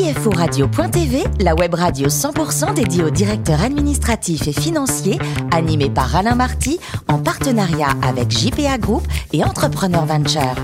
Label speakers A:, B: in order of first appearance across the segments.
A: CFORadio.tv, la web radio 100% dédiée aux directeurs administratifs et financiers, animée par Alain Marty, en partenariat avec JPA Group et Entrepreneur Venture.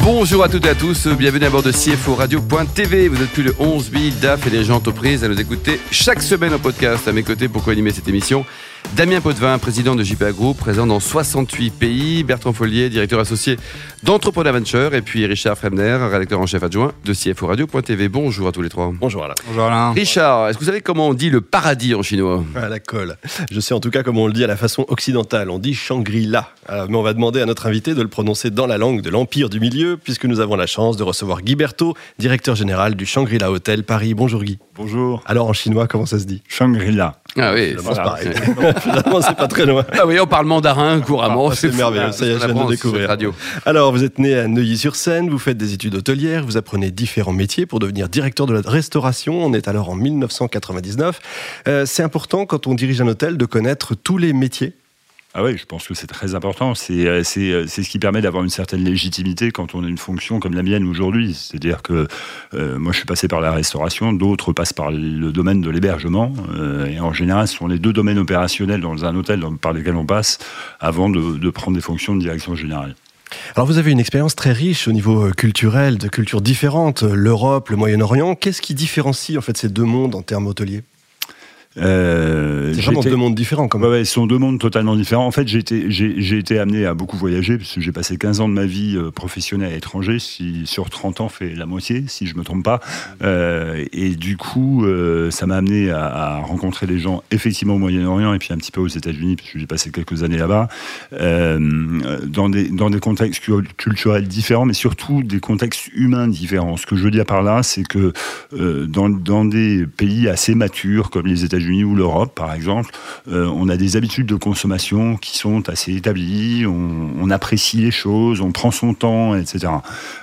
B: Bonjour à toutes et à tous, bienvenue à bord de CFO Radio.tv. Vous êtes plus de 11 000 DAF et les gens entreprises à nous écouter chaque semaine au podcast. À mes côtés pour co-animer cette émission, Damien Potvin, président de JPA Group, présent dans 68 pays, Bertrand Follier, directeur associé d'Entrepreneur Venture, et puis Richard Fremner, rédacteur en chef adjoint de CFO Radio.tv. Bonjour à tous les trois.
C: Bonjour Alain.
D: Bonjour Alain.
B: Richard, est-ce que vous savez comment on dit le paradis en chinois?
C: À la colle. Je sais en tout cas comment on le dit à la façon occidentale. On dit Shangri-La. Euh, mais on va demander à notre invité de le prononcer dans la langue de l'Empire du Milieu, puisque nous avons la chance de recevoir Guy Berthaud, directeur général du Shangri-La Hotel Paris. Bonjour Guy.
D: Bonjour.
C: Alors en chinois, comment ça se dit?
D: Shangri-La.
B: Ah oui,
C: c'est pareil. Finalement, c'est pas très loin.
B: Ah oui, on parle mandarin couramment.
C: Ah, c'est merveilleux, ça y est, je viens de découvrir.
B: Radio.
C: Alors, vous êtes né à Neuilly-sur-Seine, vous faites des études hôtelières, vous apprenez différents métiers pour devenir directeur de la restauration. On est alors en 1999. Euh, c'est important quand on dirige un hôtel de connaître tous les métiers.
D: Ah oui, je pense que c'est très important. C'est euh, euh, c'est ce qui permet d'avoir une certaine légitimité quand on a une fonction comme la mienne aujourd'hui. C'est-à-dire que euh, moi, je suis passé par la restauration, d'autres passent par le domaine de l'hébergement. et en général, ce sont les deux domaines opérationnels dans un hôtel par lesquels on passe avant de, de prendre des fonctions de direction générale.
C: Alors, vous avez une expérience très riche au niveau culturel, de cultures différentes, l'Europe, le Moyen-Orient. Qu'est-ce qui différencie en fait ces deux mondes en termes hôteliers?
D: Euh,
C: C'est vraiment deux mondes différents quand même.
D: ouais, ce sont deux mondes totalement différents. En fait, j'ai été, j'ai, j'ai été amené à beaucoup voyager, parce que j'ai passé 15 ans de ma vie euh, professionnelle à l'étranger, si, sur 30 ans fait la moitié, si je me trompe pas. Euh, et du coup, euh, ça m'a amené à, à rencontrer des gens, effectivement au Moyen-Orient, et puis un petit peu aux États-Unis, parce que j'ai passé quelques années là-bas, dans, des, dans des contextes cu- culturels différents, mais surtout des contextes humains différents. Ce que je veux dire par là, c'est que dans, dans des pays assez matures, comme les États-Unis ou l'Europe, par exemple, euh, on a des habitudes de consommation qui sont assez établies, on, apprécie les choses, on prend son temps, etc.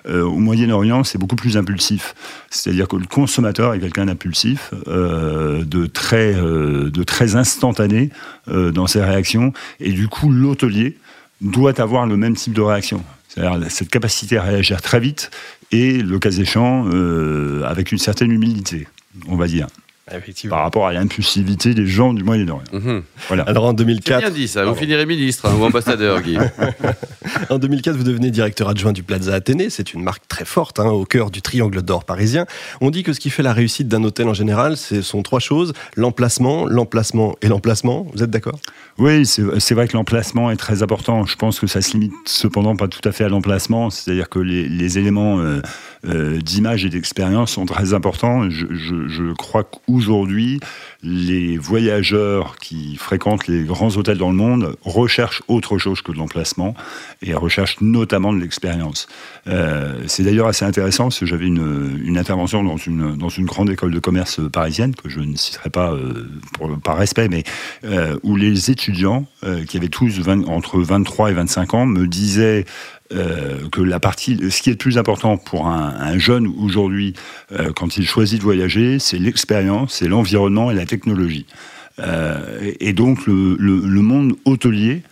D: Euh, au Moyen-Orient, c'est beaucoup plus impulsif. C'est-à-dire que le consommateur est quelqu'un d'impulsif, euh, de, très, de très instantané dans ses réactions, et du coup, l'hôtelier doit avoir le même type de réaction. C'est-à-dire cette capacité à réagir très vite et, le cas échéant, avec une certaine humilité, on va dire,
C: Effectivement.
D: par rapport à l'impulsivité des gens du Moyen-Orient.
B: Mhm.
D: Voilà.
C: Alors en
B: C'est
C: 2004,
B: bien dit ça, vous finirez ministre hein, ou ambassadeur, Guy.
C: En 2004, vous devenez directeur adjoint du Plaza Athénée. C'est une marque très forte, hein, au cœur du triangle d'or parisien. On dit que ce qui fait la réussite d'un hôtel en général, ce sont trois choses l'emplacement, l'emplacement et l'emplacement. Vous êtes d'accord?
D: Oui, c'est vrai que l'emplacement est très important. Je pense que ça se limite cependant pas tout à fait à l'emplacement. C'est-à-dire que les, les éléments euh, euh, d'image et d'expérience sont très importants. Je, je- je crois qu'aujourd'hui, les voyageurs qui fréquentent les grands hôtels dans le monde recherchent autre chose que de l'emplacement et recherchent notamment de l'expérience. Euh, c'est d'ailleurs assez intéressant parce que j'avais une, intervention dans une, dans une grande école de commerce parisienne que je ne citerai pas euh, par respect, mais euh, où les étudiants, qui avaient tous 20 entre 23 et 25 ans, me disaient euh, que la partie, ce qui est le plus important pour un, un jeune aujourd'hui, euh, quand il choisit de voyager, c'est l'expérience, c'est l'environnement et la technologie. Euh, et donc le monde hôtelier,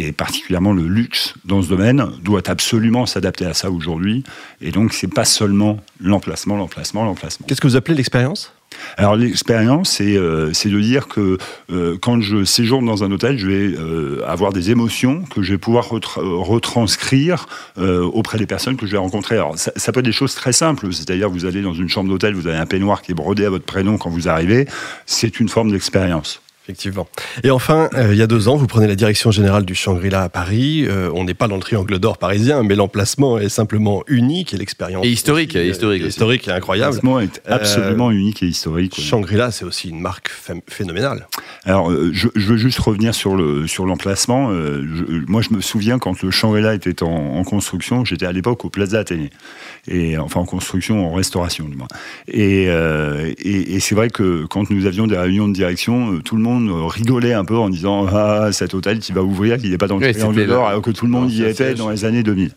D: et particulièrement le luxe dans ce domaine, doit absolument s'adapter à ça aujourd'hui. Et donc c'est pas seulement l'emplacement, l'emplacement, l'emplacement.
C: Qu'est-ce que vous appelez l'expérience?
D: Alors l'expérience, c'est euh, c'est de dire que euh, quand je séjourne dans un hôtel, je vais euh, avoir des émotions que je vais pouvoir retra- retranscrire auprès des personnes que je vais rencontrer. Alors ça, ça peut être des choses très simples, c'est-à-dire vous allez dans une chambre d'hôtel, vous avez un peignoir qui est brodé à votre prénom quand vous arrivez, c'est une forme d'expérience.
C: Effectivement. Et enfin, euh, il y a deux ans, vous prenez la direction générale du Shangri-La à Paris. Euh, on n'est pas dans le triangle d'or parisien, mais l'emplacement est simplement unique et l'expérience.
B: Et historique,
C: aussi, euh,
B: historique aussi.
C: Historique et incroyable.
D: L'emplacement est absolument unique et historique. ouais.
C: Shangri-La, c'est aussi une marque phé- phénoménale.
D: Alors, euh, je, je veux juste revenir sur le sur l'emplacement. Euh, je- moi, je me souviens quand le Shangri-La était en, en construction, j'étais à l'époque au Plaza Athénée, et enfin en construction, en restauration du moins. Et, euh, et, et c'est vrai que quand nous avions des réunions de direction, tout le monde rigolait un peu en disant ah cet hôtel qui va ouvrir, qui n'est pas dans le
B: Oui,
D: triangle d'or, alors que tout le monde y était dans les années 2000.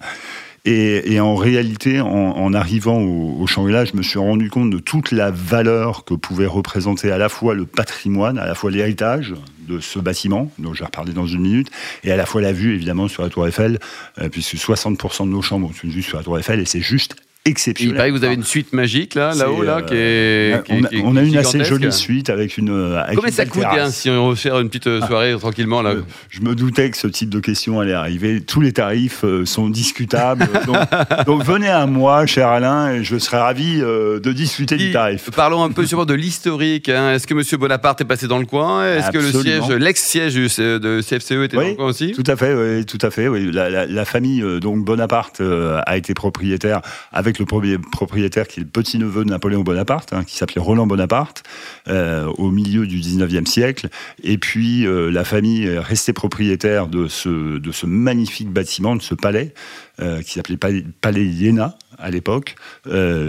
D: Et, et en réalité, en, en arrivant au, au Shangri-La, je me suis rendu compte de toute la valeur que pouvait représenter à la fois le patrimoine, à la fois l'héritage de ce bâtiment, dont je vais reparler dans une minute, et à la fois la vue, évidemment, sur la Tour Eiffel, euh, puisque 60% de nos chambres ont une vue sur la Tour Eiffel, et c'est juste exceptionnel.
B: Il paraît que vous avez une suite magique là, là-haut, là, qui est.
D: on, a,
B: qui-
D: on a une assez jolie suite avec une. avec
B: Combien
D: une
B: ça coûte bien si on refaire une petite euh, soirée tranquillement là
D: Euh, Je me doutais que ce type de question allait arriver. Tous les tarifs euh, sont discutables. donc, donc venez à moi, cher Alain, et je serai ravi euh, de discuter du tarif.
B: Parlons un peu sûrement de l'historique. hein. Est-ce que Monsieur Bonaparte est passé dans le coin? Est-ce que le siège, l'ex-siège de CFCE était dans
D: Oui,
B: le coin aussi?
D: Tout à fait, oui, tout à fait. Oui. La, la- la famille euh, donc Bonaparte euh, a été propriétaire avec le premier propriétaire qui est le petit neveu de Napoléon Bonaparte, hein, qui s'appelait Roland Bonaparte, euh, au milieu du 19e siècle. Et puis euh, la famille est restée propriétaire de ce, de ce magnifique bâtiment, de ce palais, euh, qui s'appelait Palais, Palais Iéna à l'époque,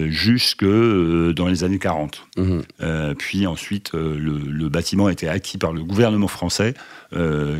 D: jusque dans les années 40.
B: Mhm.
D: Euh, puis ensuite, le, le bâtiment a été acquis par le gouvernement français,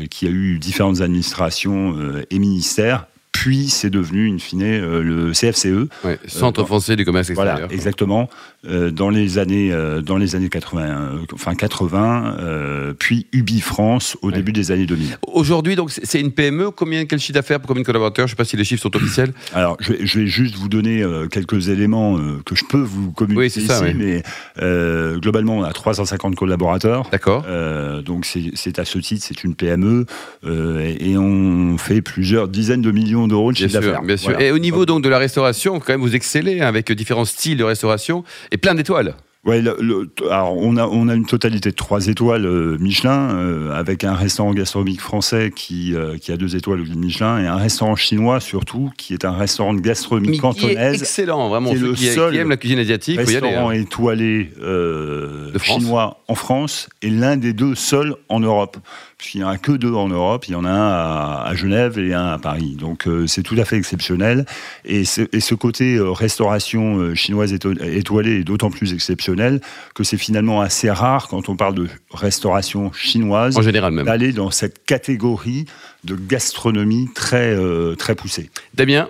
D: qui a eu différentes administrations et ministères. Puis c'est devenu, in fine, euh, le CFCE.
B: Ouais, Centre
D: dans-
B: français du commerce extérieur.
D: Voilà, exactement. euh, dans les années, euh, dans les années 80, euh, enfin 80, euh, puis Ubi France au
B: Ouais.
D: début des années 2000.
B: Aujourd'hui, donc, c'est une PME. Combien, quel chiffre d'affaires pour combien de collaborateurs? Je ne sais pas si les chiffres sont officiels.
D: Alors, je vais, je vais juste vous donner euh, quelques éléments euh, que je peux vous communiquer
B: Oui, c'est ça,
D: ici,
B: oui.
D: mais euh, globalement, on a 350 collaborateurs.
B: D'accord.
D: Euh, donc c'est à ce titre, c'est une PME euh, et et on fait plusieurs dizaines de millions d'euros de
B: Bien
D: chiffre
B: sûr,
D: d'affaires.
B: bien sûr.
D: Voilà.
B: Et au niveau donc de la restauration, quand même, vous excellez avec différents styles de restauration et plein d'étoiles.
D: Ouais, le- le- alors on a on a une totalité de trois étoiles euh, Michelin euh, avec un restaurant gastronomique français qui euh, qui a deux étoiles au guide Michelin et un restaurant chinois surtout qui est un restaurant
B: est
D: cantonaise.
B: excellent, vraiment.
D: qui est
B: Ceux
D: le
B: qui,
D: seul
B: qui aiment la cuisine asiatique, y aller.
D: Restaurant
B: hein.
D: étoilé euh, chinois en France et l'un des deux seuls en Europe. Puisqu'il n'y en a que deux en Europe, il y en a un à, Genève et un à Paris. Donc euh, c'est tout à fait exceptionnel. Et, ce- et ce côté euh, restauration euh, chinoise éto- étoilée est d'autant plus exceptionnel que c'est finalement assez rare quand on parle de restauration chinoise
B: En général même.
D: d'aller dans cette catégorie de gastronomie très, très poussée.
B: Damien,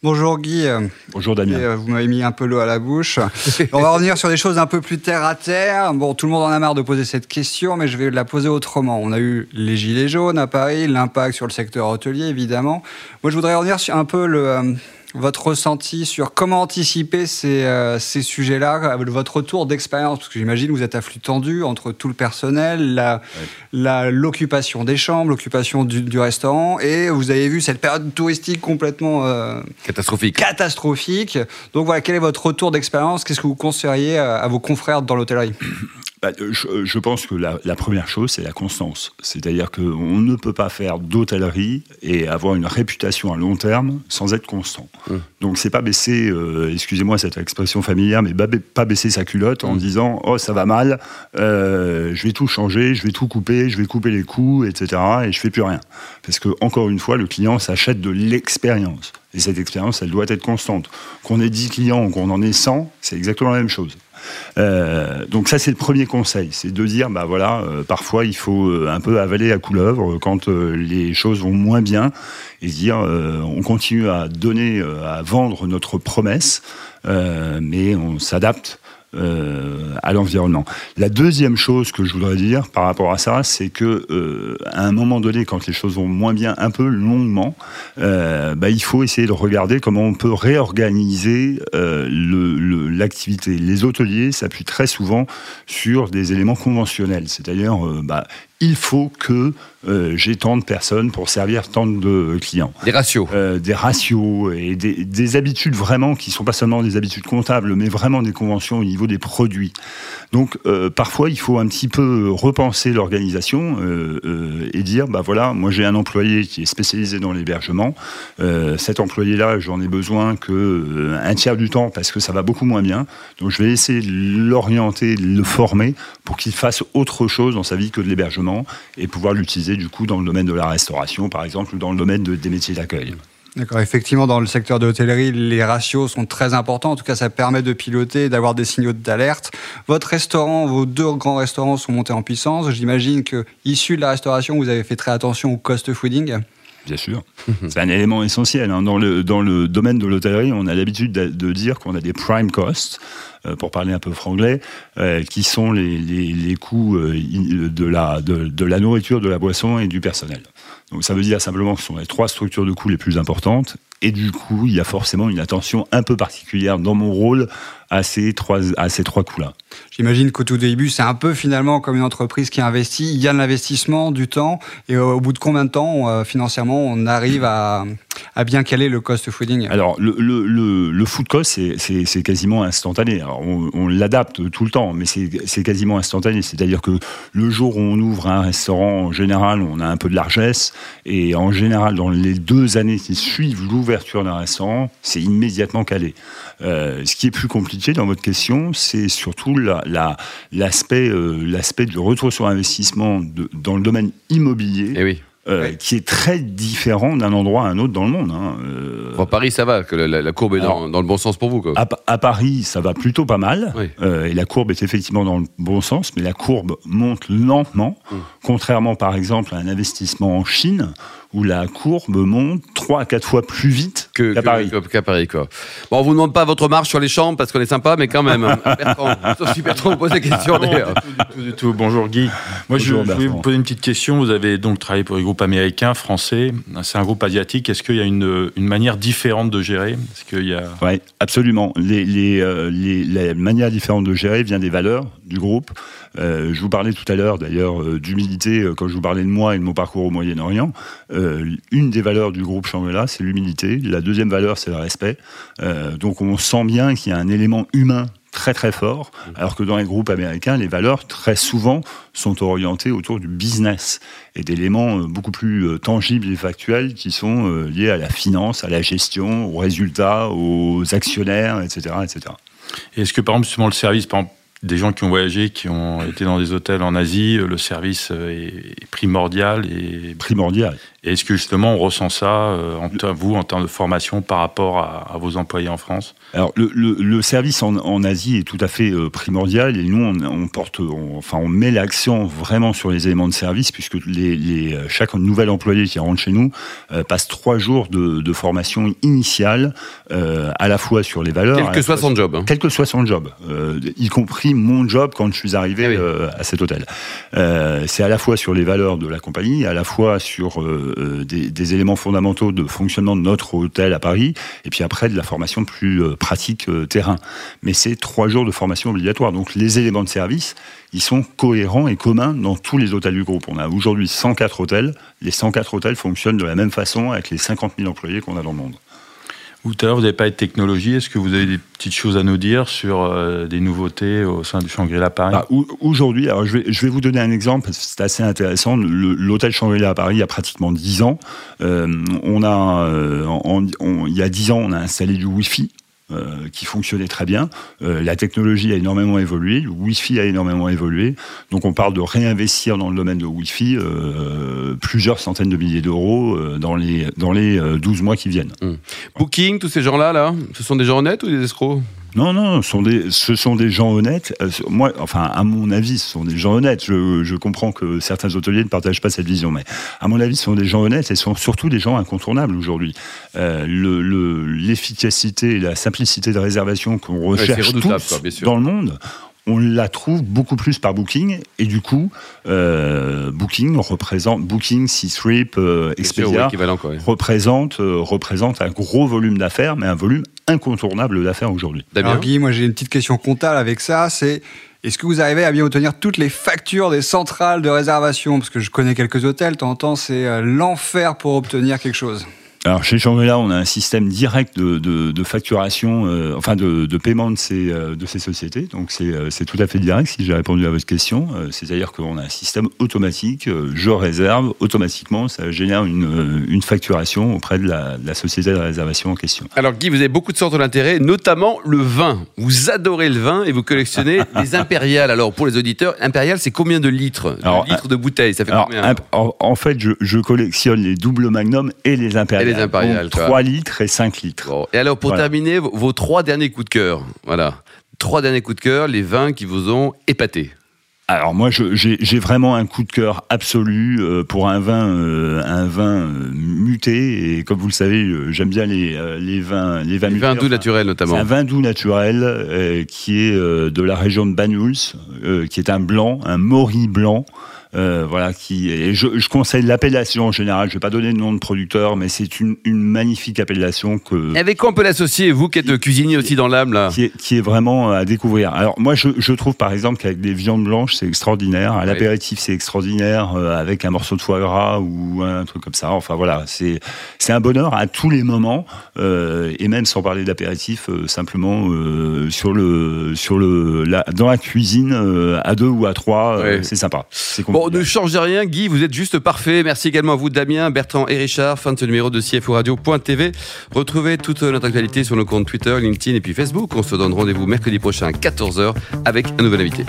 E: Bonjour Guy,
D: Bonjour Damien.
E: euh, vous m'avez mis un peu l'eau à la bouche. On va revenir sur des choses un peu plus terre à terre. Bon, tout le monde en a marre de poser cette question, mais je vais la poser autrement. On a eu les gilets jaunes à Paris, l'impact sur le secteur hôtelier évidemment. Moi, je voudrais revenir sur un peu le, euh, votre ressenti sur comment anticiper ces, euh, ces sujets-là, votre retour d'expérience, parce que j'imagine vous êtes à flux tendu entre tout le personnel, la- la- l'occupation des chambres, l'occupation du, du restaurant, et vous avez vu cette période touristique complètement euh,
B: catastrophique.
E: catastrophique. Donc voilà, quel est votre retour d'expérience? Qu'est-ce que vous conseilleriez à, à vos confrères dans l'hôtellerie?
D: Bah, euh, je, je pense que la, la première chose, c'est la constance. C'est-à-dire qu'on ne peut pas faire d'hôtellerie et avoir une réputation à long terme sans être constant.
B: Mmh.
D: Donc, c'est pas baisser, euh, excusez-moi cette expression familière, mais pas baisser sa culotte en
B: Mmh.
D: disant Oh, ça va mal, euh, je vais tout changer, je vais tout couper, je vais couper les coûts, etc. Et je fais plus rien. Parce que, encore une fois, le client s'achète de l'expérience. Et cette expérience, elle doit être constante. Qu'on ait 10 clients ou qu'on en ait 100, c'est exactement la même chose. Euh, donc ça c'est le premier conseil, c'est de dire bah voilà euh, parfois il faut euh, un peu avaler à couleuvre quand les choses vont moins bien et dire on continue à donner à vendre notre promesse mais on s'adapte euh, à l'environnement. La deuxième chose que je voudrais dire par rapport à ça, c'est que euh, à un moment donné, quand les choses vont moins bien, un peu longuement, euh, bah, il faut essayer de regarder comment on peut réorganiser euh, l'activité. Les hôteliers s'appuient très souvent sur des éléments conventionnels, c'est-à-dire bah, il faut que euh, j'ai tant de personnes pour servir tant de clients.
B: Des ratios.
D: Euh, des ratios et des, des habitudes vraiment qui sont pas seulement des habitudes comptables, mais vraiment des conventions au niveau des produits. Donc euh, parfois il faut un petit peu repenser l'organisation et dire bah voilà moi j'ai un employé qui est spécialisé dans l'hébergement. Cet employé-là j'en ai besoin que un tiers du temps parce que ça va beaucoup moins bien. Donc je vais essayer de l'orienter, de le former pour qu'il fasse autre chose dans sa vie que de l'hébergement et pouvoir l'utiliser du coup dans le domaine de la restauration par exemple ou dans le domaine de- des métiers d'accueil.
E: D'accord, effectivement, dans le secteur de l'hôtellerie, les ratios sont très importants. En tout cas, ça permet de piloter, d'avoir des signaux d'alerte. Votre restaurant, vos deux grands restaurants sont montés en puissance. J'imagine que, issu de la restauration, vous avez fait très attention au cost fooding.
D: Bien sûr. C'est un élément essentiel. hein. Dans, le, dans le domaine de l'hôtellerie, on a l'habitude de, de dire qu'on a des prime costs, euh, pour parler un peu franglais, euh, qui sont les, les, les coûts euh, de, la, de, de la nourriture, de la boisson et du personnel. Donc ça veut dire simplement que ce sont les trois structures de coûts les plus importantes Et du coup, il y a forcément une attention un peu particulière dans mon rôle à ces trois, à ces trois coups-là.
E: J'imagine qu'au tout début, c'est un peu finalement comme une entreprise qui investit. Il y a de l'investissement, du temps, et au bout de combien de temps, euh, financièrement, on arrive à, à, bien caler le cost fooding?
D: Alors, le, le, le, food cost, c'est quasiment instantané. Alors, on, on l'adapte tout le temps, mais c'est quasiment instantané. C'est-à-dire que le jour où on ouvre un restaurant, en général, on a un peu de largesse, et en général, dans les deux années qui suivent l'ouverture d'un restaurant, c'est immédiatement calé. Euh, ce qui est plus compliqué dans votre question, c'est surtout l'aspect la, du retour sur investissement dans le domaine immobilier.
B: Eh oui.
D: Euh, qui est très différent d'un endroit à un autre dans le monde. Hein.
B: Euh, Paris, ça va, que la, courbe est dans, le bon sens pour vous. Quoi.
D: À, Paris, ça va plutôt pas mal, et la courbe est effectivement dans le bon sens, mais la courbe monte lentement, hum. Contrairement par exemple à un investissement en Chine, où la courbe monte 3 à 4 fois plus vite qu'à Paris.
B: Paris quoi. Bon, on vous demande pas votre marche sur les chambres parce qu'on est sympa, mais quand même. Bertrand, si Bertrand vous pose des questions d'ailleurs.
F: Du, tout, Bonjour Guy. Moi, je, voulais vous poser une petite question. Vous avez donc travaillé pour les groupes américains, français. C'est un groupe asiatique. Est-ce qu'il y a une, une, manière différente de gérer? Qu'il y a...
D: Oui, absolument. Les, les, euh, les, la manière différente de gérer vient des valeurs du groupe. Euh, je vous parlais tout à l'heure d'ailleurs euh, d'humilité quand je vous parlais de moi et de mon parcours au Moyen-Orient. Euh, une des valeurs du groupe Shangri-La, c'est l'humilité. La deuxième valeur, c'est le respect. Euh, donc on sent bien qu'il y a un élément humain très très fort, alors que dans les groupes américains, les valeurs très souvent sont orientées autour du business et d'éléments euh, beaucoup plus tangibles et factuels qui sont liés à la finance, à la gestion, aux résultats, aux actionnaires, etc. etc.
F: Est-ce que par exemple justement le service, des gens qui ont voyagé, qui ont été dans des hôtels en Asie, le service est primordial et
D: primordial.
F: Est-ce que justement on ressent ça, euh, en, vous, en termes de formation par rapport à, vos employés en France?
D: Alors le, le, service en, en, Asie est tout à fait euh, primordial et nous on, on porte, enfin on met l'accent vraiment sur les éléments de service puisque les, les, euh, chaque nouvel employé qui rentre chez nous passe trois jours de, de formation initiale à la fois sur les valeurs,
B: quel que soit son job, hein.
D: quel que soit son job, y compris mon job quand je suis arrivé ah à cet hôtel. C'est à la fois sur les valeurs de la compagnie, à la fois sur euh, des, éléments fondamentaux de fonctionnement de notre hôtel à Paris, et puis après de la formation plus euh, pratique euh, terrain. Mais c'est trois jours de formation obligatoire. Donc les éléments de service, ils sont cohérents et communs dans tous les hôtels du groupe. On a aujourd'hui 104 hôtels. Les 104 hôtels fonctionnent de la même façon avec les 50 000 employés qu'on a dans le monde.
F: Tout à l'heure, vous n'avez pas de technologie. Est-ce que vous avez des petites choses à nous dire sur euh, des nouveautés au sein du Shangri-La Paris?
D: Bah, Aujourd'hui, je vais, je vais vous donner un exemple, c'est assez intéressant. L'hôtel Shangri-La à Paris, il y a pratiquement 10 ans, euh, on a, euh, il y a 10 ans, on a installé du Wi-Fi euh, qui fonctionnait très bien. Euh, la technologie a énormément évolué, le Wi-Fi a énormément évolué. Donc on parle de réinvestir dans le domaine de Wi-Fi euh, plusieurs centaines de milliers d'euros dans les, dans les 12 mois qui viennent.
B: Mmh. Booking, tous ces gens-là, là, ce sont des gens honnêtes ou des escrocs?
D: Non, non, ce sont des, ce sont des gens honnêtes. Euh, moi, enfin, à mon avis, ce sont des gens honnêtes. Je, je, comprends que certains hôteliers ne partagent pas cette vision, mais à mon avis, ce sont des gens honnêtes et ce sont surtout des gens incontournables aujourd'hui. Euh, L'efficacité et la simplicité de réservation qu'on recherche tous dans le monde, on la trouve beaucoup plus par Booking et du coup euh, Booking représente Booking, C-Trip, euh, Expedia représente euh, représente un gros volume d'affaires mais un volume incontournable d'affaires aujourd'hui.
E: Alors Guy, moi j'ai une petite question comptable avec ça, c'est est-ce que vous arrivez à bien obtenir toutes les factures des centrales de réservation? Parce que je connais quelques hôtels, de temps en temps, c'est l'enfer pour obtenir quelque chose.
D: Alors chez Shangri-La, on a un système direct de, de, de facturation, euh, enfin de, de, paiement de ces, euh, de ces sociétés. Donc euh, c'est tout à fait direct si j'ai répondu à votre question. C'est-à-dire qu'on a un système automatique, je réserve, automatiquement ça génère une, une facturation auprès de la, de la, société de réservation en question.
B: Alors Guy, vous avez beaucoup de sortes d'intérêt, notamment le vin. Vous adorez le vin et vous collectionnez les impériales. Alors pour les auditeurs, impérial c'est combien de litres alors, De litres de bouteilles, ça fait combien?
D: en, en, fait, je, je collectionne les doubles magnum et les impériales les impériales. 3 litres et 5 litres.
B: Et alors, pour terminer, vos, trois derniers coups de cœur. Voilà. Trois derniers coups de cœur, les vins qui vous ont épaté.
D: Alors moi, j'ai vraiment un coup de cœur absolu euh, pour un vin, euh, un vin euh, muté. Et comme vous le savez, j'aime bien les, les vins, les vins,
B: les vins doux naturels notamment.
D: un vin doux naturel qui est de la région de Banyuls, qui est un blanc, un mori blanc. Voilà, qui je, je conseille l'appellation en général. Je vais pas donner le nom de producteur, mais c'est une, une, magnifique appellation que.
B: Et avec quoi on peut l'associer, vous qui êtes cuisinier aussi dans l'âme là
D: qui est, qui est, vraiment à découvrir. Alors moi, je, je trouve par exemple qu'avec des viandes blanches, c'est extraordinaire. À l'apéritif, c'est extraordinaire. avec un morceau de foie gras ou un truc comme ça. Enfin voilà, c'est c'est un bonheur à tous les moments. et même sans parler d'apéritif, simplement sur le sur le la, dans la cuisine à deux ou à trois, c'est sympa.
B: Bon, ne changez rien, Guy, vous êtes juste parfait. Merci également à vous, Damien, Bertrand et Richard. Fin de ce numéro de CFO Radio.tv. Retrouvez toute notre actualité sur nos comptes Twitter, LinkedIn et puis Facebook. On se donne rendez-vous mercredi prochain à 14h avec un nouvel invité.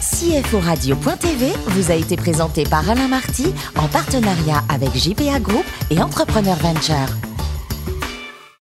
A: CFO Radio.tv vous a été présenté par Alain Marty en partenariat avec JPA Group et Entrepreneur Venture.